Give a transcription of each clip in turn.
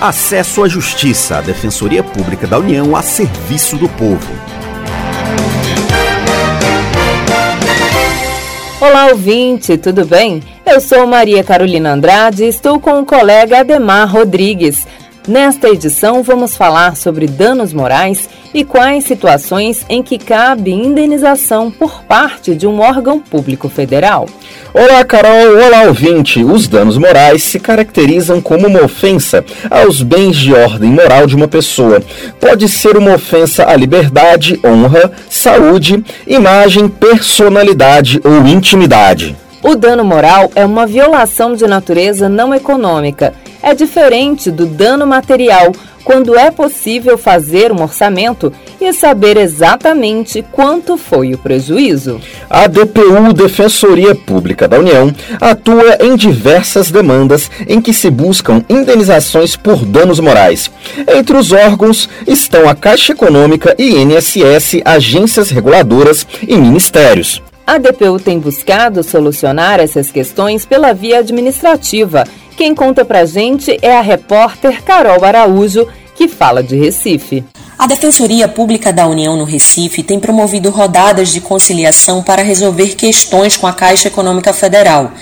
Acesso à Justiça, a Defensoria Pública da União a serviço do povo. Olá, ouvinte, tudo bem? Eu sou Maria Carolina Andrade e estou com o colega Ademar Rodrigues. Nesta edição, vamos falar sobre danos morais e quais situações em que cabe indenização por parte de um órgão público federal. Olá, Carol. Olá, ouvinte. Os danos morais se caracterizam como uma ofensa aos bens de ordem moral de uma pessoa. Pode ser uma ofensa à liberdade, honra, saúde, imagem, personalidade ou intimidade. O dano moral é uma violação de natureza não econômica é diferente do dano material, quando é possível fazer um orçamento e saber exatamente quanto foi o prejuízo. A DPU, Defensoria Pública da União, atua em diversas demandas em que se buscam indenizações por danos morais. Entre os órgãos estão a Caixa Econômica, INSS, agências reguladoras e ministérios. A DPU tem buscado solucionar essas questões pela via administrativa quem conta pra gente é a repórter Carol Araújo, que fala de Recife. A Defensoria Pública da União no Recife tem promovido rodadas de conciliação para resolver questões com a Caixa Econômica Federal.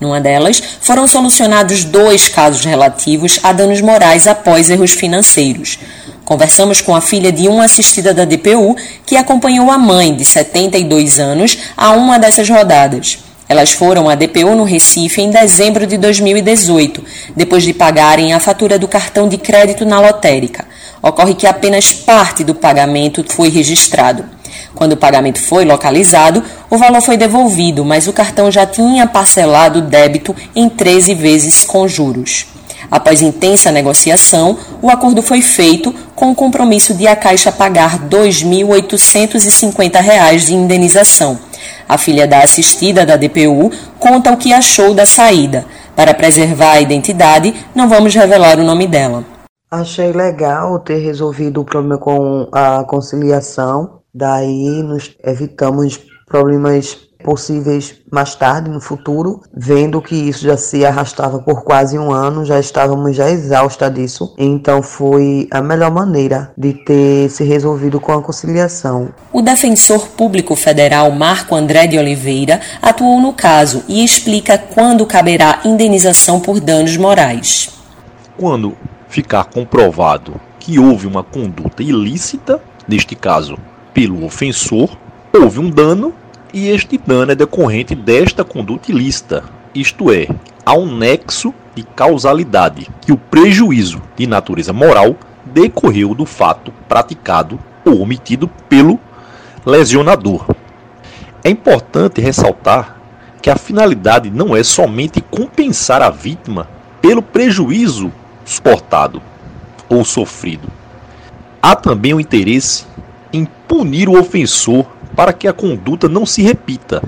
Numa delas, foram solucionados dois casos relativos a danos morais após erros financeiros. Conversamos com a filha de uma assistida da DPU que acompanhou a mãe, de 72 anos, a uma dessas rodadas. Elas foram à DPU no Recife em dezembro de 2018, depois de pagarem a fatura do cartão de crédito na lotérica. Ocorre que apenas parte do pagamento foi registrado. Quando o pagamento foi localizado, o valor foi devolvido, mas o cartão já tinha parcelado o débito em 13 vezes com juros. Após intensa negociação, o acordo foi feito com o compromisso de a Caixa pagar R$ 2.850 de indenização a filha da assistida da DPU conta o que achou da saída. Para preservar a identidade, não vamos revelar o nome dela. Achei legal ter resolvido o problema com a conciliação, daí nos evitamos problemas possíveis mais tarde, no futuro, vendo que isso já se arrastava por quase um ano, já estávamos já exausta disso, então foi a melhor maneira de ter se resolvido com a conciliação. O defensor público federal Marco André de Oliveira atuou no caso e explica quando caberá indenização por danos morais. Quando ficar comprovado que houve uma conduta ilícita, neste caso pelo ofensor, houve um dano e este dano é decorrente desta conduta ilícita, isto é, há um nexo de causalidade, que o prejuízo de natureza moral decorreu do fato praticado ou omitido pelo lesionador. É importante ressaltar que a finalidade não é somente compensar a vítima pelo prejuízo suportado ou sofrido. Há também o interesse em punir o ofensor para que a conduta não se repita.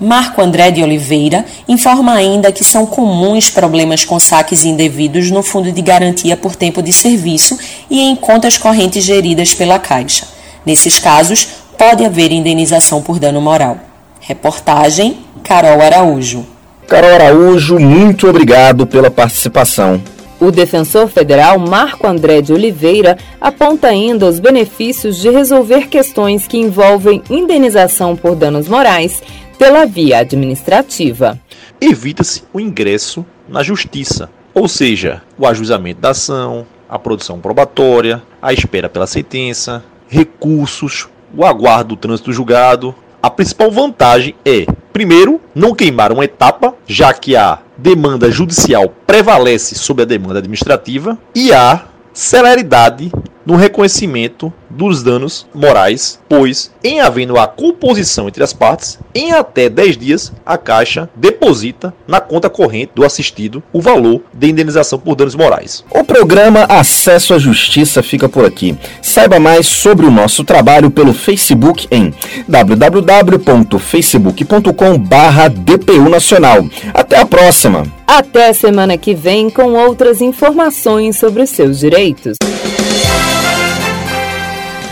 Marco André de Oliveira informa ainda que são comuns problemas com saques indevidos no Fundo de Garantia por Tempo de Serviço e em contas correntes geridas pela Caixa. Nesses casos, pode haver indenização por dano moral. Reportagem Carol Araújo. Carol Araújo, muito obrigado pela participação. O defensor federal Marco André de Oliveira aponta ainda os benefícios de resolver questões que envolvem indenização por danos morais pela via administrativa. Evita-se o ingresso na justiça, ou seja, o ajuizamento da ação, a produção probatória, a espera pela sentença, recursos, o aguardo do trânsito julgado. A principal vantagem é, primeiro, não queimar uma etapa, já que a demanda judicial prevalece sobre a demanda administrativa e há celeridade no reconhecimento dos danos morais, pois, em havendo a composição entre as partes, em até 10 dias, a Caixa deposita na conta corrente do assistido o valor de indenização por danos morais. O programa Acesso à Justiça fica por aqui. Saiba mais sobre o nosso trabalho pelo Facebook em www.facebook.com/dpu nacional. Até a próxima. Até semana que vem com outras informações sobre os seus direitos.